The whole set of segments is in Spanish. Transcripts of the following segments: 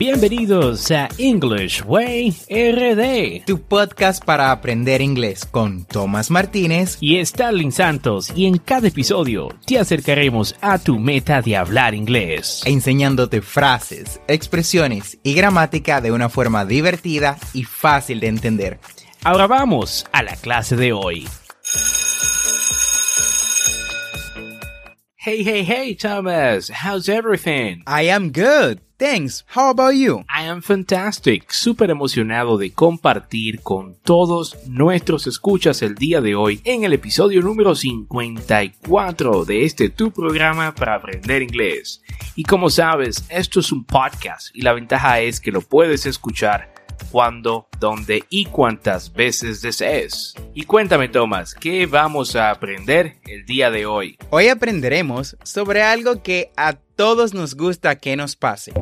Bienvenidos a English Way RD, tu podcast para aprender inglés con Tomás Martínez y Starling Santos. Y en cada episodio te acercaremos a tu meta de hablar inglés, enseñándote frases, expresiones y gramática de una forma divertida y fácil de entender. Ahora vamos a la clase de hoy. Hey, hey, hey, Thomas, how's everything? I am good. Thanks. How about you? I am fantastic. Súper emocionado de compartir con todos nuestros escuchas el día de hoy en el episodio número 54 de este tu programa para aprender inglés. Y como sabes, esto es un podcast y la ventaja es que lo puedes escuchar cuando, dónde y cuántas veces desees. Y cuéntame, Tomás, ¿qué vamos a aprender el día de hoy? Hoy aprenderemos sobre algo que a todos nos gusta que nos pase.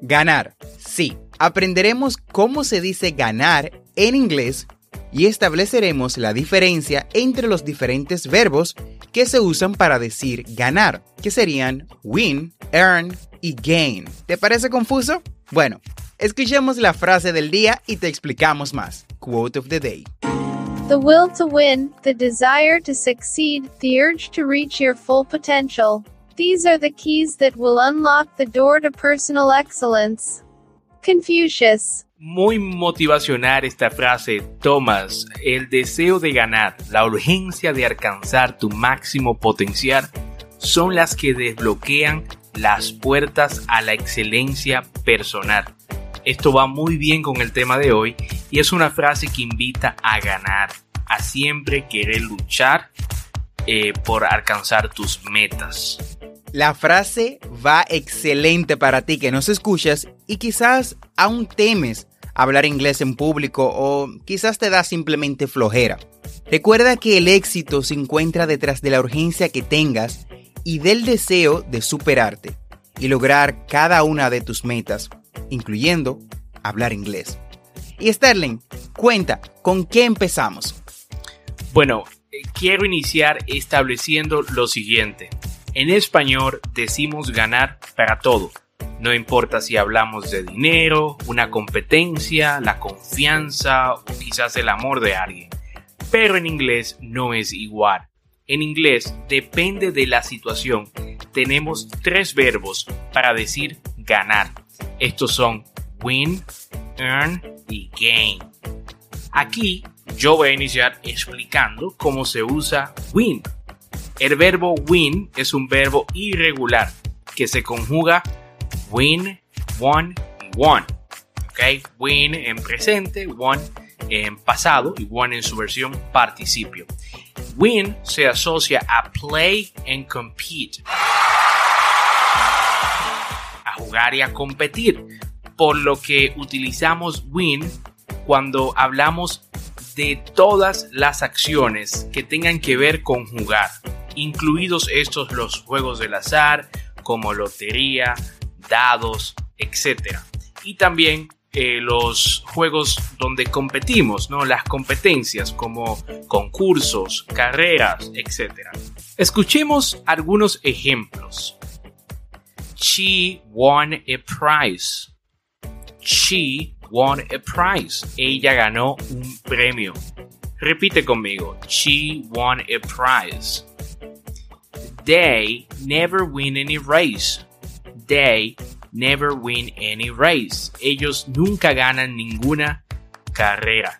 Ganar. Sí, aprenderemos cómo se dice ganar en inglés y estableceremos la diferencia entre los diferentes verbos que se usan para decir ganar, que serían win, earn y gain. ¿Te parece confuso? Bueno, Escuchemos la frase del día y te explicamos más. Quote of the day. The will to win, the desire to succeed, the urge to reach your full potential. These are the keys that will unlock the door to personal excellence. Confucius. Muy motivacional esta frase, Thomas. El deseo de ganar, la urgencia de alcanzar tu máximo potencial son las que desbloquean las puertas a la excelencia personal. Esto va muy bien con el tema de hoy y es una frase que invita a ganar, a siempre querer luchar eh, por alcanzar tus metas. La frase va excelente para ti que nos escuchas y quizás aún temes hablar inglés en público o quizás te da simplemente flojera. Recuerda que el éxito se encuentra detrás de la urgencia que tengas y del deseo de superarte y lograr cada una de tus metas incluyendo hablar inglés. Y Sterling, cuenta, ¿con qué empezamos? Bueno, eh, quiero iniciar estableciendo lo siguiente. En español decimos ganar para todo. No importa si hablamos de dinero, una competencia, la confianza o quizás el amor de alguien. Pero en inglés no es igual. En inglés, depende de la situación, tenemos tres verbos para decir ganar. Estos son win, earn y gain. Aquí yo voy a iniciar explicando cómo se usa win. El verbo win es un verbo irregular que se conjuga win, won y won. Okay? Win en presente, won en pasado y won en su versión participio. Win se asocia a play and compete jugar y a competir. Por lo que utilizamos win cuando hablamos de todas las acciones que tengan que ver con jugar, incluidos estos los juegos del azar, como lotería, dados, etc. Y también eh, los juegos donde competimos, ¿no? las competencias como concursos, carreras, etc. Escuchemos algunos ejemplos. She won a prize. She won a prize. Ella ganó un premio. Repite conmigo. She won a prize. They never win any race. They never win any race. Ellos nunca ganan ninguna carrera.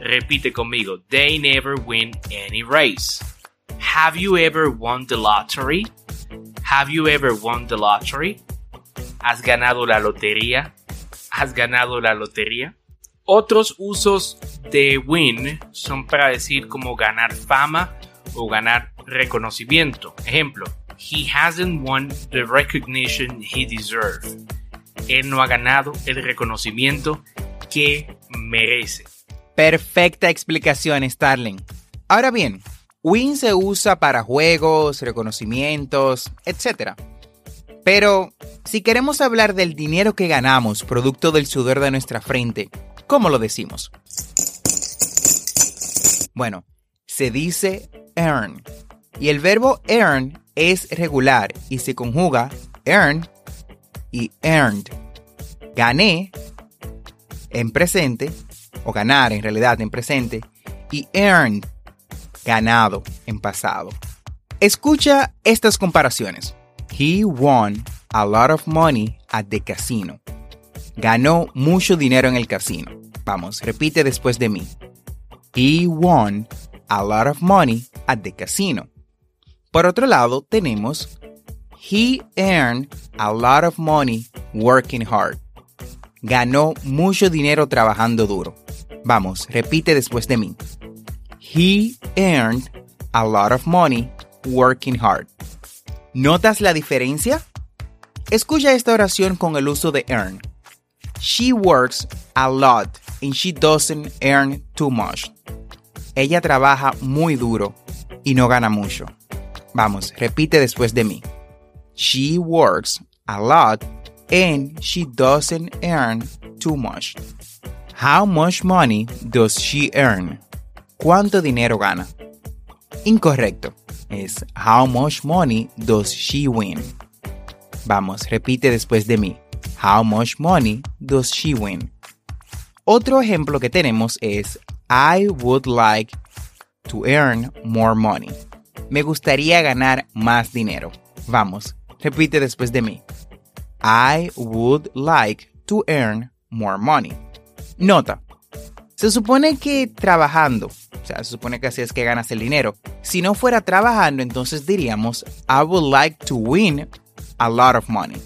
Repite conmigo. They never win any race. Have you ever won the lottery? Have you ever won the lottery? ¿Has ganado la lotería? ¿Has ganado la lotería? Otros usos de win son para decir como ganar fama o ganar reconocimiento. Ejemplo, he hasn't won the recognition he deserves. Él no ha ganado el reconocimiento que merece. Perfecta explicación, Starling. Ahora bien, win se usa para juegos, reconocimientos, etc. Pero si queremos hablar del dinero que ganamos producto del sudor de nuestra frente, ¿cómo lo decimos? Bueno, se dice earn. Y el verbo earn es regular y se conjuga earn y earned. Gané en presente, o ganar en realidad en presente, y earned, ganado en pasado. Escucha estas comparaciones. He won a lot of money at the casino. Ganó mucho dinero en el casino. Vamos, repite después de mí. He won a lot of money at the casino. Por otro lado, tenemos He earned a lot of money working hard. Ganó mucho dinero trabajando duro. Vamos, repite después de mí. He earned a lot of money working hard. ¿Notas la diferencia? Escucha esta oración con el uso de earn. She works a lot and she doesn't earn too much. Ella trabaja muy duro y no gana mucho. Vamos, repite después de mí. She works a lot and she doesn't earn too much. How much money does she earn? ¿Cuánto dinero gana? Incorrecto. Es how much money does she win? Vamos, repite después de mí. How much money does she win? Otro ejemplo que tenemos es I would like to earn more money. Me gustaría ganar más dinero. Vamos, repite después de mí. I would like to earn more money. Nota. Se supone que trabajando, o sea, se supone que así es que ganas el dinero. Si no fuera trabajando, entonces diríamos I would like to win a lot of money.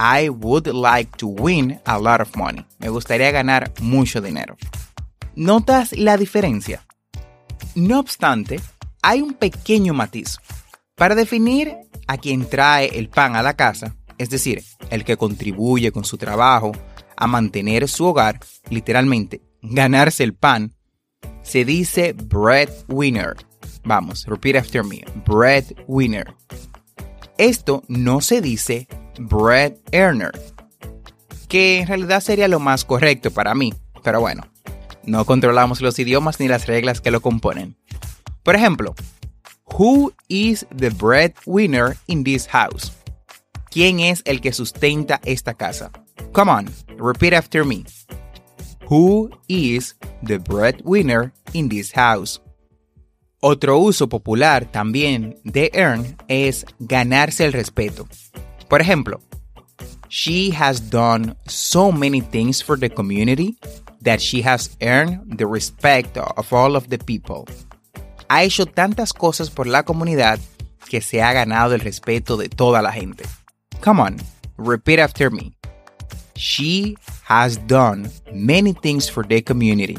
I would like to win a lot of money. Me gustaría ganar mucho dinero. ¿Notas la diferencia? No obstante, hay un pequeño matiz. Para definir a quien trae el pan a la casa, es decir, el que contribuye con su trabajo a mantener su hogar, literalmente, ganarse el pan, se dice breadwinner. Vamos, repeat after me, breadwinner. Esto no se dice bread earner, que en realidad sería lo más correcto para mí, pero bueno, no controlamos los idiomas ni las reglas que lo componen. Por ejemplo, Who is the breadwinner in this house? ¿Quién es el que sustenta esta casa? Come on, repeat after me. Who is the breadwinner in this house? Otro uso popular también de earn es ganarse el respeto. Por ejemplo, she has done so many things for the community that she has earned the respect of all of the people. Ha hecho tantas cosas por la comunidad que se ha ganado el respeto de toda la gente. Come on, repeat after me. She has done many things for the community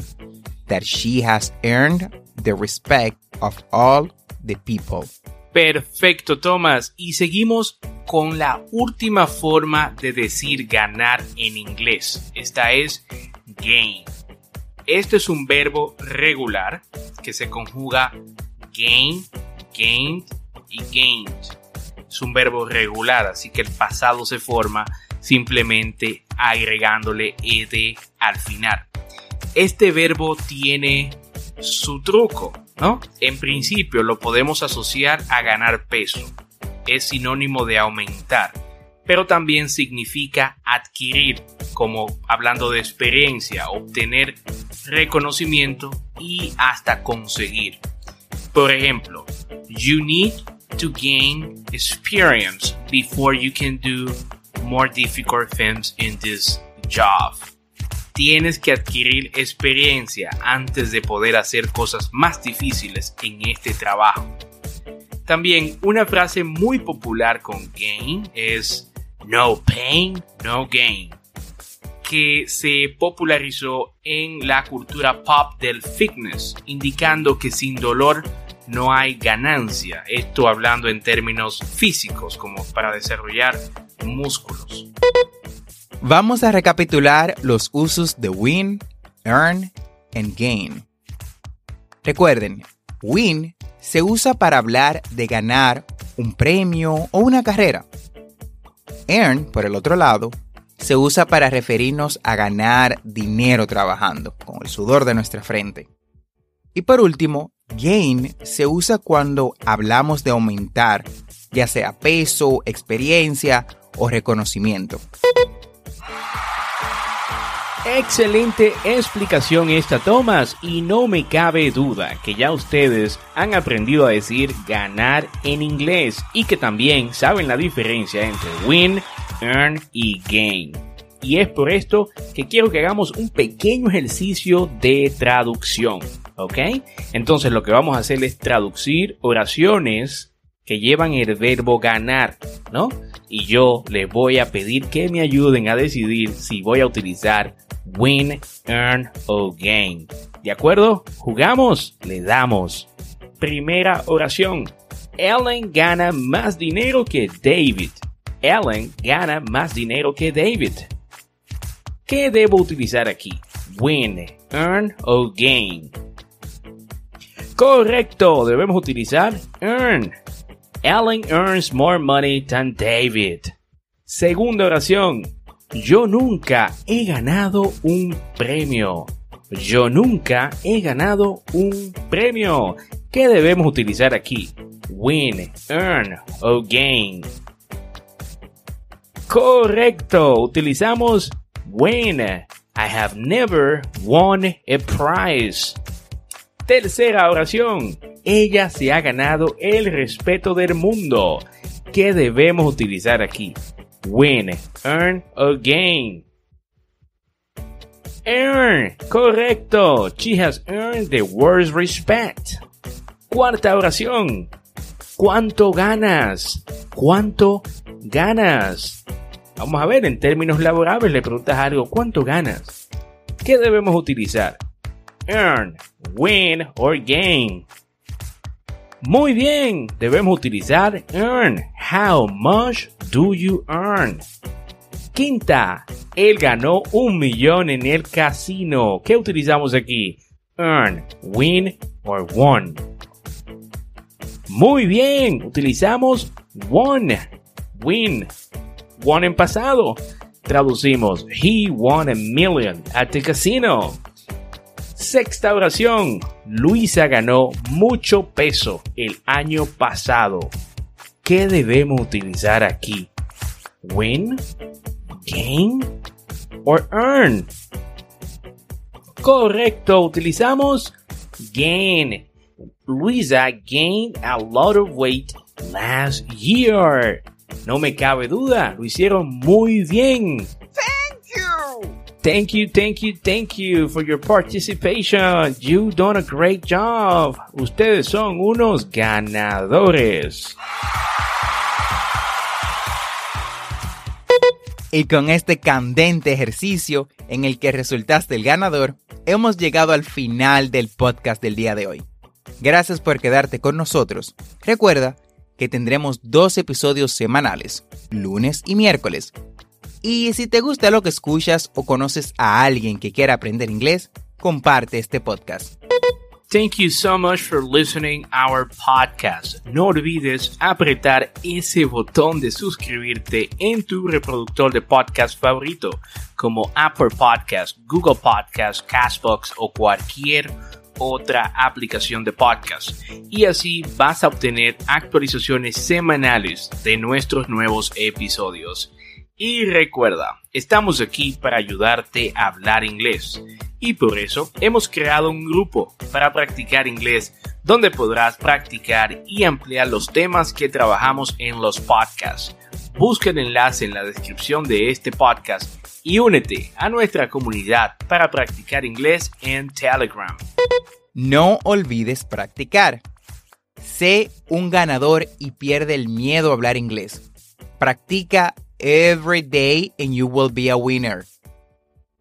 that she has earned the respect of all the people. Perfecto, Thomas. Y seguimos con la última forma de decir ganar en inglés. Esta es gain. Este es un verbo regular que se conjuga gain, gained y gained. Es un verbo regular, así que el pasado se forma simplemente agregándole ed al final. Este verbo tiene su truco, ¿no? En principio lo podemos asociar a ganar peso. Es sinónimo de aumentar, pero también significa adquirir, como hablando de experiencia, obtener reconocimiento y hasta conseguir. Por ejemplo, you need to gain experience before you can do more difficult things in this job. Tienes que adquirir experiencia antes de poder hacer cosas más difíciles en este trabajo. También una frase muy popular con gain es no pain, no gain, que se popularizó en la cultura pop del fitness, indicando que sin dolor no hay ganancia. Esto hablando en términos físicos, como para desarrollar músculos. Vamos a recapitular los usos de win, earn and gain. Recuerden, win se usa para hablar de ganar un premio o una carrera. Earn, por el otro lado, se usa para referirnos a ganar dinero trabajando, con el sudor de nuestra frente. Y por último, gain se usa cuando hablamos de aumentar, ya sea peso, experiencia o reconocimiento. Excelente explicación esta Thomas y no me cabe duda que ya ustedes han aprendido a decir ganar en inglés y que también saben la diferencia entre win, earn y gain. Y es por esto que quiero que hagamos un pequeño ejercicio de traducción, ¿ok? Entonces lo que vamos a hacer es traducir oraciones que llevan el verbo ganar, ¿no? Y yo les voy a pedir que me ayuden a decidir si voy a utilizar win, earn o gain. ¿De acuerdo? ¿Jugamos? Le damos. Primera oración. Ellen gana más dinero que David. Ellen gana más dinero que David. ¿Qué debo utilizar aquí? Win, earn o gain. Correcto, debemos utilizar earn. Ellen earns more money than David. Segunda oración. Yo nunca he ganado un premio. Yo nunca he ganado un premio. ¿Qué debemos utilizar aquí? Win, earn o gain. Correcto, utilizamos win. I have never won a prize. Tercera oración. Ella se ha ganado el respeto del mundo. ¿Qué debemos utilizar aquí? Win, earn o gain. Earn, correcto. She has earned the world's respect. Cuarta oración. ¿Cuánto ganas? ¿Cuánto ganas? Vamos a ver, en términos laborables le preguntas algo, ¿cuánto ganas? ¿Qué debemos utilizar? Earn, win or gain. Muy bien, debemos utilizar earn. How much do you earn? Quinta, él ganó un millón en el casino. ¿Qué utilizamos aquí? Earn, win or won. Muy bien, utilizamos won, win, won en pasado. Traducimos, he won a million at the casino. Sexta oración. Luisa ganó mucho peso el año pasado. ¿Qué debemos utilizar aquí? Win, gain or earn. Correcto, utilizamos gain. Luisa gained a lot of weight last year. No me cabe duda, lo hicieron muy bien. Thank you, thank you, thank you for your participation. You done a great job. Ustedes son unos ganadores. Y con este candente ejercicio en el que resultaste el ganador, hemos llegado al final del podcast del día de hoy. Gracias por quedarte con nosotros. Recuerda que tendremos dos episodios semanales, lunes y miércoles, y si te gusta lo que escuchas o conoces a alguien que quiera aprender inglés, comparte este podcast. Thank you so much for listening our podcast. No olvides apretar ese botón de suscribirte en tu reproductor de podcast favorito, como Apple Podcast, Google Podcast, Castbox o cualquier otra aplicación de podcast. Y así vas a obtener actualizaciones semanales de nuestros nuevos episodios. Y recuerda, estamos aquí para ayudarte a hablar inglés. Y por eso hemos creado un grupo para practicar inglés donde podrás practicar y ampliar los temas que trabajamos en los podcasts. Busca el enlace en la descripción de este podcast y únete a nuestra comunidad para practicar inglés en Telegram. No olvides practicar. Sé un ganador y pierde el miedo a hablar inglés. Practica every day and you will be a winner.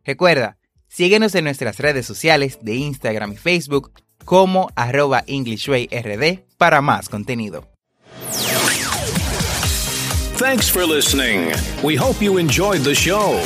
Recuerda, síguenos en nuestras redes sociales de Instagram y Facebook como arroba EnglishWayRD para más contenido. Thanks for listening. We hope you enjoyed the show.